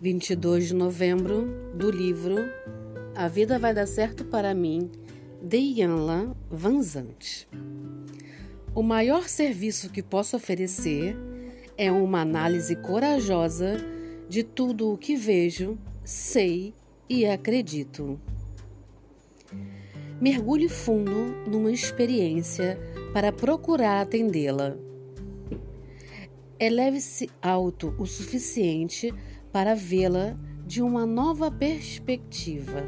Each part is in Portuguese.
22 de novembro, do livro A Vida Vai Dar Certo para Mim, de Yanla Vanzante. O maior serviço que posso oferecer é uma análise corajosa de tudo o que vejo, sei e acredito. Mergulhe fundo numa experiência para procurar atendê-la. Eleve-se alto o suficiente para vê-la de uma nova perspectiva.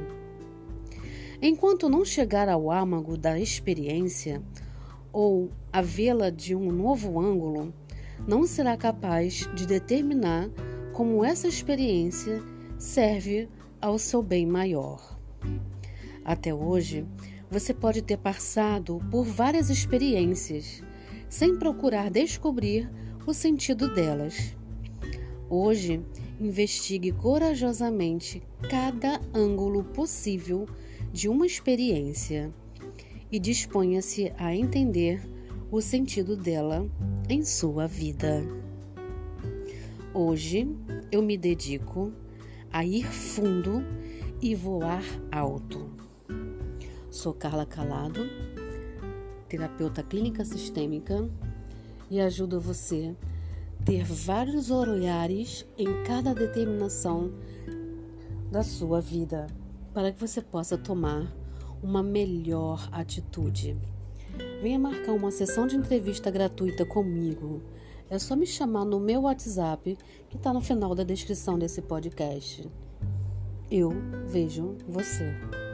Enquanto não chegar ao âmago da experiência ou a vê-la de um novo ângulo, não será capaz de determinar como essa experiência serve ao seu bem maior. Até hoje, você pode ter passado por várias experiências sem procurar descobrir o sentido delas. Hoje, investigue corajosamente cada ângulo possível de uma experiência e disponha-se a entender o sentido dela em sua vida. Hoje eu me dedico a ir fundo e voar alto. Sou Carla Calado, terapeuta clínica sistêmica e ajudo você ter vários olhares em cada determinação da sua vida, para que você possa tomar uma melhor atitude. Venha marcar uma sessão de entrevista gratuita comigo. É só me chamar no meu WhatsApp, que está no final da descrição desse podcast. Eu vejo você.